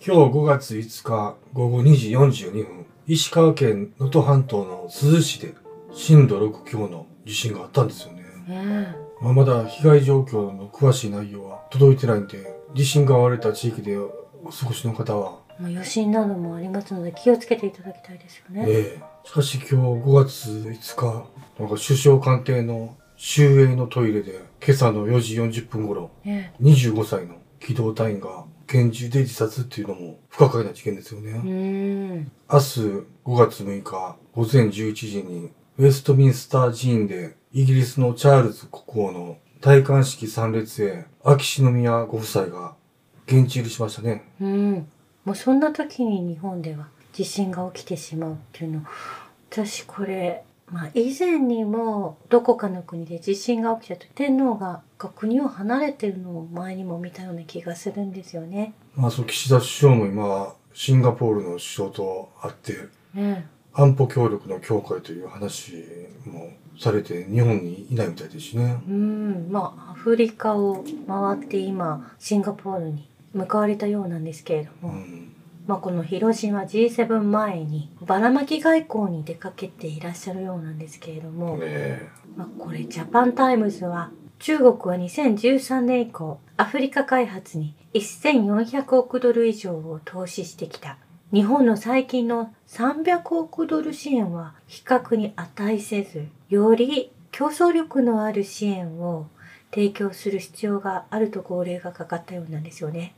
今日5月5日午後2時42分、石川県能登半島の珠洲市で震度6強の地震があったんですよね。ねまあ、まだ被害状況の詳しい内容は届いてないんで、地震が割れた地域でお過ごしの方は、え。まあ余震などもありますので気をつけていただきたいですよね。ええしかし今日5月5日、なんか首相官邸の周営のトイレで今朝の4時40分頃、ね25歳の機動隊員が拳銃で自殺っていうのも不可解な事件ですよね。明日5月6日午前11時にウェストミンスター寺院でイギリスのチャールズ国王の戴冠式参列へ秋篠宮ご夫妻が現地入りしましたね。うん。もうそんな時に日本では地震が起きてしまうっていうの。私これ、まあ以前にもどこかの国で地震が起きたと天皇が国を離れてるのを前にも見たような気がするんですよね。まあそう岸田首相も今シンガポールの首相と会ってね安保協力の強化という話もされて日本にいないみたいですしね。うん。まあアフリカを回って今シンガポールに向かわれたようなんですけれども。うん。まあ、この広島 G7 前にばらまき外交に出かけていらっしゃるようなんですけれども、ねえ。まあ、これ Japan Times は中国は2013年以降アフリカ開発に1400億ドル以上を投資してきた。日本の最近の300億ドル支援は比較に値せず、より競争力のある支援を提供する必要があると号令がかかったようなんですよね。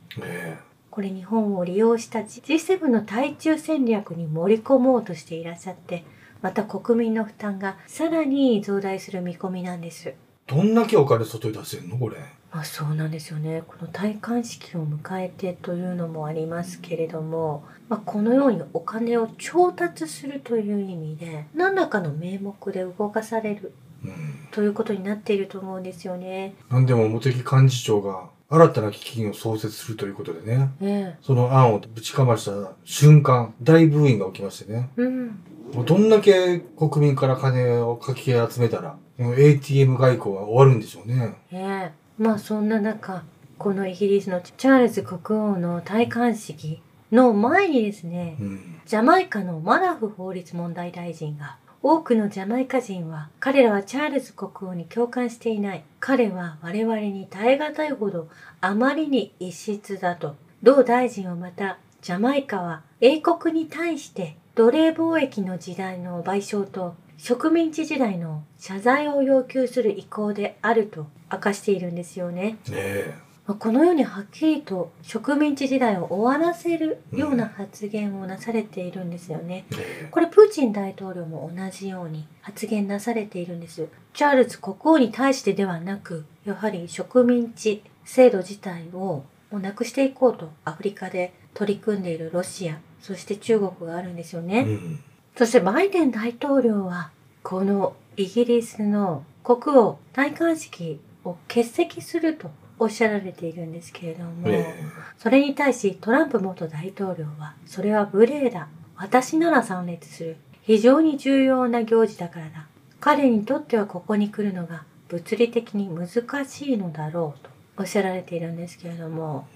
これ日本を利用した G7 の対中戦略に盛り込もうとしていらっしゃって、また国民の負担がさらに増大する見込みなんです。どんだけお金外に出せんの？これ。まあそうなんですよね。この戴冠式を迎えてというのもありますけれども、まあ、このようにお金を調達するという意味で、何らかの名目で動かされるうん。ということになっていると思うんですよね。なんでも茂木幹事長が新たな基金を創設するということでね。ねその案をぶちかました瞬間、大ブーイングが起きましてね。え。うん。もうどんだけ国民から金をかき集めたら、この ATM 外交は終わるんでしょうね。ねえまあそんな中このイギリスのチャールズ国王の戴冠式の前にですねうん。ジャマイカのマラフ法律問題大臣が多くのジャマイカ人は彼らはチャールズ国王に共感していない彼は我々に耐え難いほどあまりに異質だと同大臣はまたジャマイカは英国に対して奴隷貿易の時代の賠償と植民地時代の謝罪を要求する意向であると明かしているんですよね。ねえ。まあこのようにはっきりと植民地時代を終わらせるような発言をなされているんですよね。ねえ。これプーチン大統領も同じように発言なされているんです。チャールズ国王に対してではなく、やはり植民地制度自体をもうなくしていこうとアフリカで取り組んでいるロシア、そして中国があるんですよね。うん。そしてバイデン大統領はこのイギリスの国王戴冠式を欠席するとおっしゃられているんですけれども、ねそれに対しトランプ元大統領はそれは無礼だ。私なら参列する。非常に重要な行事だからだ。彼にとってはここに来るのが物理的に難しいのだろうとおっしゃられているんですけれども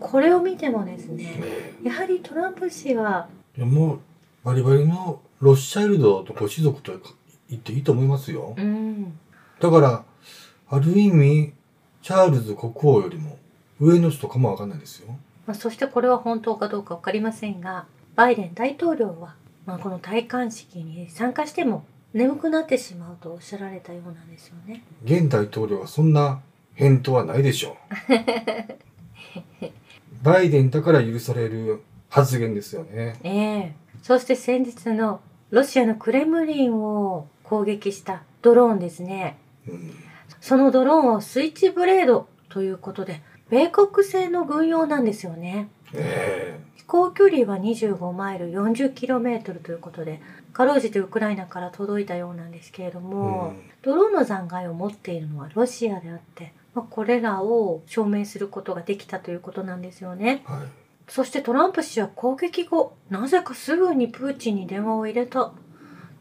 これを見てもですね。やはりトランプ氏はもう、バリバリのロスチャイルドとご子族と言っていいと思いますよ。うんだから、ある意味、チャールズ国王よりも上の人かもわかんないですよ。まあ、そしてこれは本当かどうか分かりませんがバイデン大統領は、まあ、この戴冠式に参加しても眠くなってしまうとおっしゃられたようなんですよね。現大統領はそんな返答はないでしょう。バイデンだから許される発言ですよね。ええそして先日のロシアのクレムリンを攻撃したドローンですね。うん。そのドローンはスイッチブレードということで米国製の軍用なんですよね。え飛行距離は25マイル 40km ということでかろうじてウクライナから届いたようなんですけれどえも、うんドローンの残骸を持っているのはロシアであって、まあ、これらを証明することができたということなんですよね。はい。そしてトランプ氏は攻撃後、なぜかすぐにプーチンに電話を入れた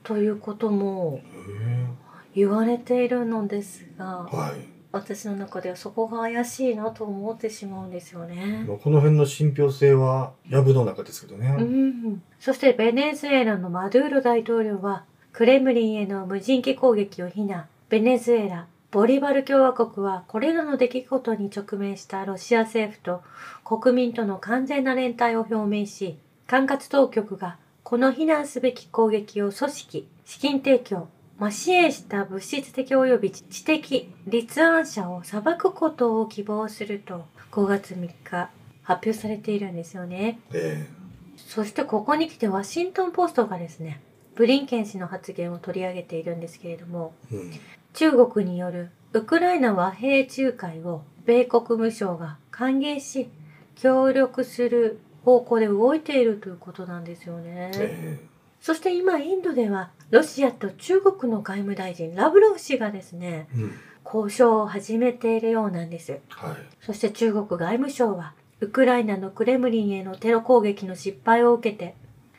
ということもへ言われているのですがえ、はい。私の中ではそこが怪しいなと思ってしまうんですよね。まあこの辺の信憑性は、やぶの中ですけどね。うん、そしてベネズエラのマドゥーロ大統領はクレムリンへの無人機攻撃を非難。ベネズエラ、ボリバル共和国はこれらの出来事に直面したロシア政府と国民との完全な連帯を表明し、管轄当局がこの非難すべき攻撃を組織、資金提供、まあ、支援した物質的及び知的立案者を裁くことを希望すると5月3日発表されているんですよね。えそしてここに来てワシントンポストがですね、ブリンケン氏の発言を取り上げているんですけれども、えうん。中国によるウクライナ和平仲介を米国務省が歓迎し、協力する方向で動いているということなんですよね。えそして今インドではロシアと中国の外務大臣ラブロフ氏がですね、えうん。交渉を始めているようなんです。はい。そして中国外務省は、ウクライナのクレムリンへのテロ攻撃の失敗を受けて、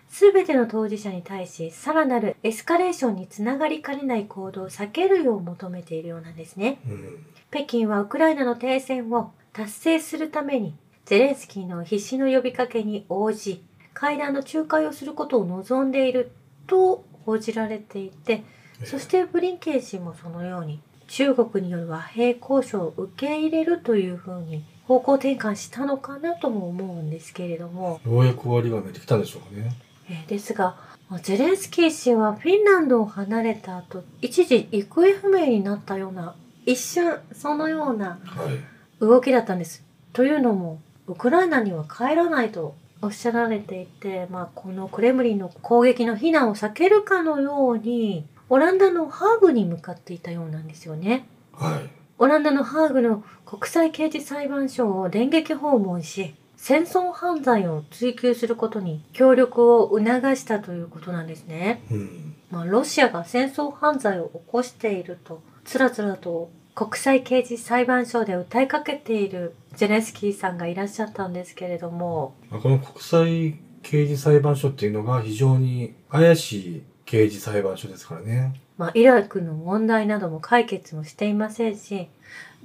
すべての当事者に対し、さらなるエスカレーションにつながりかねない行動を避けるよう求めているようなんですね。うん。北京はウクライナの停戦を達成するために、ゼレンスキーの必死の呼びかけに応じ、会談の仲介をすることを望んでいると報じられていて、そしてブリンケン氏もそのように中国による和平交渉を受け入れるというふうに方向転換したのかなとも思うんですけれども、ようやく終わりが見えてきたんでしょうかね。えーですがゼレンスキー氏はフィンランドを離れた後一時行方不明になったような一瞬そのようなはい。動きだったんです。というのもウクライナには帰らないとおっしゃられていて、まあ、このクレムリンの攻撃の非難を避けるかのようにオランダのハーグに向かっていたようなんですよね。はい。オランダのハーグの国際刑事裁判所を電撃訪問し、戦争犯罪を追及することに協力を促したということなんですね。うん。まあ、ロシアが戦争犯罪を起こしていると、つらつらと国際刑事裁判所で訴えかけているゼレンスキーさんがいらっしゃったんですけれども、まあこの国際刑事裁判所っていうのが非常に怪しい刑事裁判所ですからね。まあ、イラクの問題なども解決もしていませんし、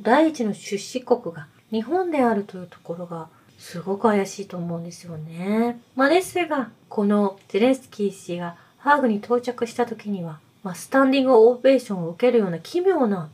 第一の出資国が日本であるというところがすごく怪しいと思うんですよね。まあ、ですが、このゼレンスキー氏がハーグに到着した時には、まあ、スタンディングオベーションを受けるような奇妙な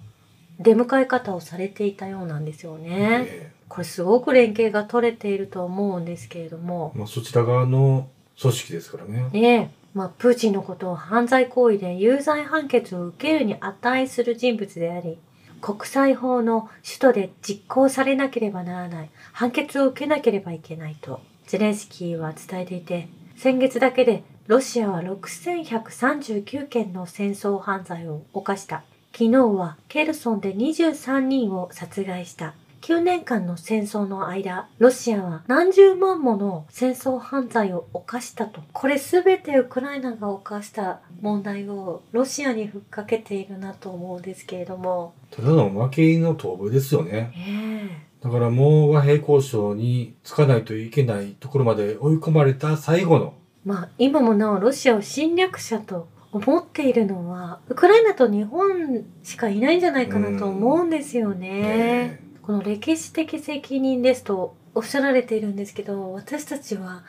出迎え方をされていたようなんですよね。えこれすごく連携が取れていると思うんですけれどもえ、まあそちら側の組織ですからね。ねえ、まあ、プーチンのことを犯罪行為で有罪判決を受けるに値する人物であり、国際法の首都で実行されなければならない、判決を受けなければいけないと、ゼレンスキーは伝えていて、先月だけでロシアは6139件の戦争犯罪を犯した。昨日はケルソンで23人を殺害した。9年間の戦争の間、ロシアは何十万もの戦争犯罪を犯したと。これすべてウクライナが犯した問題をロシアにふっかけているなと思うんですけれども。ただの負け犬の頭部ですよね。ええだからもう和平交渉につかないといけないところまで追い込まれた最後の、まあ今もなおロシアを侵略者と思っているのは、ウクライナと日本しかいないんじゃないかなと思うんですよね。えこの歴史的責任ですとおっしゃられているんですけど、私たちは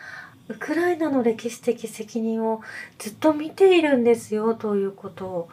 ウクライナの歴史的責任をずっと見ているんですよということを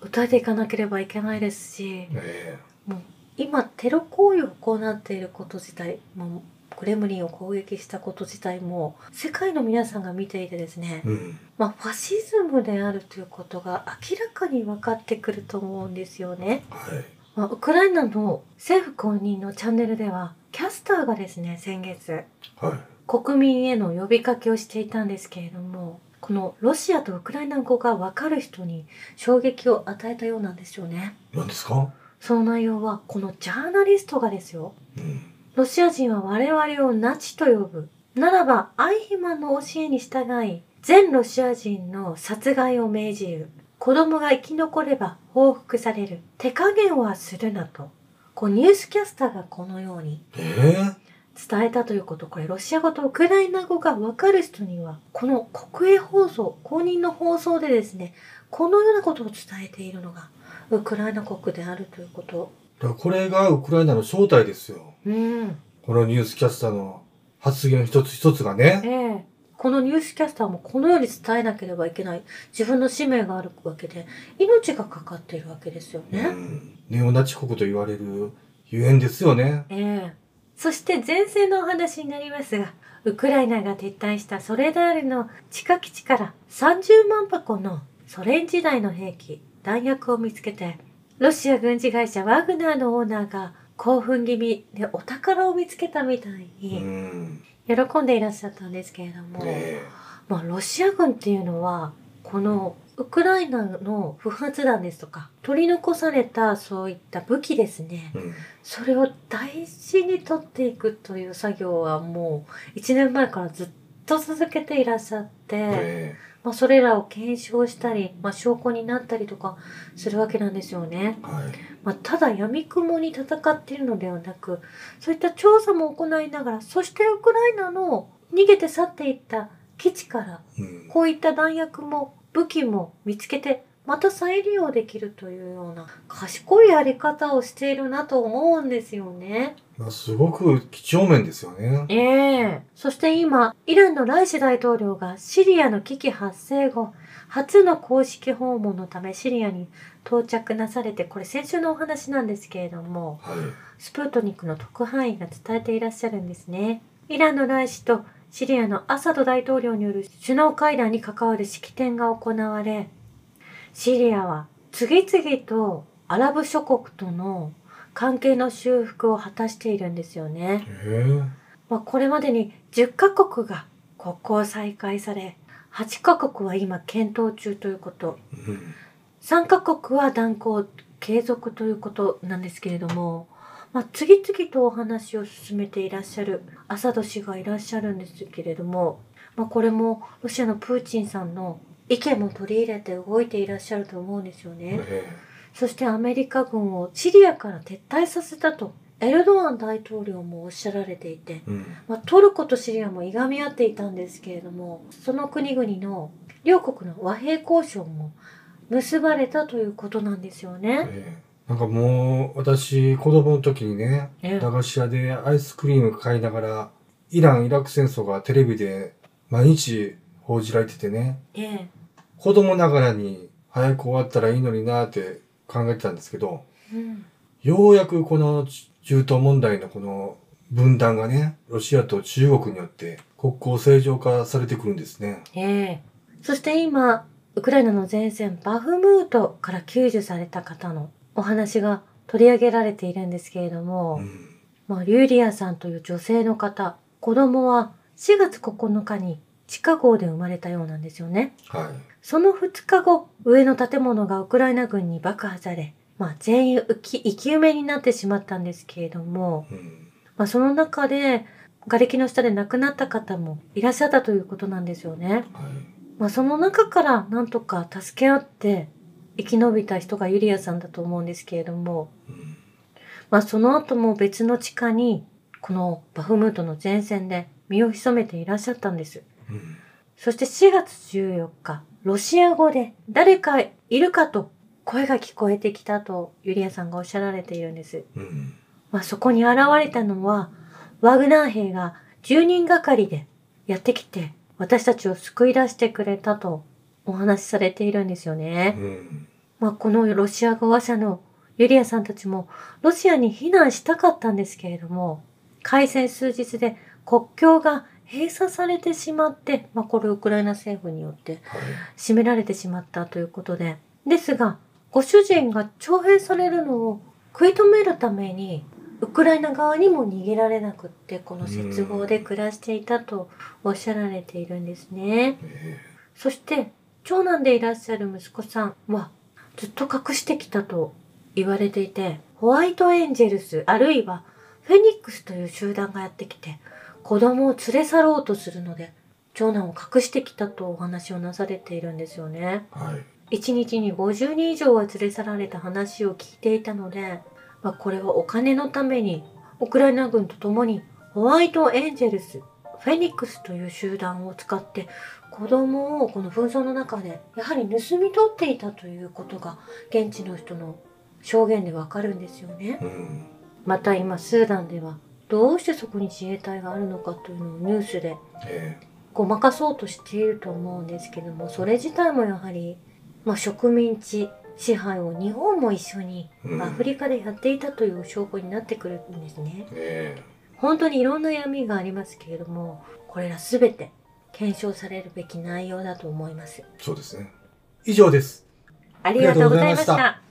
訴えていかなければいけないですし、えもう今テロ行為を行っていること自体、もうクレムリンを攻撃したこと自体も世界の皆さんが見ていてですねえ、うん。まあファシズムであるということが明らかに分かってくると思うんですよね。はい。まあ、ウクライナの政府公認のチャンネルではキャスターがですね先月はい。国民への呼びかけをしていたんですけれどもこのロシアとウクライナ語が分かる人に衝撃を与えたようなんですよね。何ですか？その内容はこのジャーナリストがですよ。うん。ロシア人は我々をナチと呼ぶ。ならばアイヒマンの教えに従い全ロシア人の殺害を命じる子供が生き残れば報復される手加減はするなとこうニュースキャスターがこのようにええ伝えたということこれロシア語とウクライナ語が分かる人にはこの国営放送公認の放送でですねこのようなことを伝えているのがウクライナ国であるということだからこれがウクライナの正体ですよ。うん。このニュースキャスターの発言一つ一つがね。ええこのニュースキャスターもこのように伝えなければいけない自分の使命があるわけで命がかかっているわけですようね。ん。ネオナチ国と言われるゆえんですよね。ええそして前線のお話になりますがウクライナが撤退したソレダールの地下基地から30万箱のソ連時代の兵器弾薬を見つけてロシア軍事会社ワグナーのオーナーが興奮気味でお宝を見つけたみたいうにん。喜んでいらっしゃったんですけれども。ねまあ、ロシア軍っていうのはこのウクライナの不発弾ですとか取り残されたそういった武器ですねえ。うん。それを大事に取っていくという作業はもう1年前からずっと続けていらっしゃって、えまあ、それらを検証したり、まあ、証拠になったりとかするわけなんですよね。えはい。まあ、ただ闇雲に戦っているのではなくそういった調査も行いながらそしてウクライナの逃げて去っていった基地からうん。こういった弾薬も武器も見つけてまた再利用できるというような賢いやり方をしているなと思うんですよね。まあ、すごく几帳面ですよね。ええそして今、イランのライシ大統領がシリアの危機発生後、初の公式訪問のためシリアに到着なされて、これ先週のお話なんですけれども、はい。スプートニクの特派員が伝えていらっしゃるんですね。イランのライシとシリアのアサド大統領による首脳会談に関わる式典が行われ、シリアは次々とアラブ諸国との関係の修復を果たしているんですよね。ええまあ、これまでに10カ国が国交再開され、8カ国は今検討中ということ。うん。3カ国は断交継続ということなんですけれども、まあ、次々とお話を進めていらっしゃるアサド氏がいらっしゃるんですけれども、まあ、これもロシアのプーチンさんの意見も取り入れて動いていらっしゃると思うんですよね。えそしてアメリカ軍をシリアから撤退させたとエルドアン大統領もおっしゃられていて、えうん。まあ、トルコとシリアもいがみ合っていたんですけれどもその国々の両国の和平交渉も結ばれたということなんですよね。ええ。なんかもう、私、子供の時にね、ええ。駄菓子屋でアイスクリーム買いながら、イラン・イラク戦争がテレビで毎日報じられててね、ええ。子供ながらに早く終わったらいいのになって考えてたんですけど、うん。ようやくこの中東問題のこの分断がね、ロシアと中国によって国交正常化されてくるんですね。ええそして今ウクライナの前線バフムートから救助された方のお話が取り上げられているんですけれども、うん。まあ、リューリアさんという女性の方子供は4月9日に地下壕で生まれたようなんですよね。はい。その2日後、上の建物がウクライナ軍に爆破され、まあ、全員生き生き埋めになってしまったんですけれども、うん。まあ、その中で、瓦礫の下で亡くなった方もいらっしゃったということなんですよね。はい。まあ、その中からなんとか助け合って生き延びた人がユリアさんだと思うんですけれども、うん。まあ、その後も別の地下に、このバフムートの前線で身を潜めていらっしゃったんです。うん。そして4月14日、ロシア語で誰かいるかと声が聞こえてきたとユリアさんがおっしゃられているんです。うん。まあ、そこに現れたのは、ワグナー兵が10人がかりでやってきて、私たちを救い出してくれたとお話しされているんですよね。うん。まあ、このロシア語話者のユリアさんたちもロシアに避難したかったんですけれども、開戦数日で国境が閉鎖されてしまって、まあ、これウクライナ政府によってはい。締められてしまったということで、ですが、ご主人が徴兵されるのを食い止めるために、ウクライナ側にも逃げられなくって、この絶望で暮らしていたとおっしゃられているんですね。えそして、長男でいらっしゃる息子さんは、ずっと隠してきたと言われていて、ホワイトエンジェルス、あるいはフェニックスという集団がやってきて、子供を連れ去ろうとするので、長男を隠してきたとお話をなされているんですよね。えはい。一日に50人以上は連れ去られた話を聞いていたので、まあ、これはお金のために、ウクライナ軍と共にホワイトエンジェルス、フェニックスという集団を使って子供をこの紛争の中でやはり盗み取っていたということが現地の人の証言でわかるんですよね。うん。また今スーダンではどうしてそこに自衛隊があるのかというのをニュースでえごまかそうとしていると思うんですけどもそれ自体もやはり、まあ、植民地支配を日本も一緒にアフリカでやっていたという証拠になってくるんですね。え本当にいろんな闇がありますけれどもこれら全て検証されるべき内容だと思います。そうですね。以上です。ありがとうございました。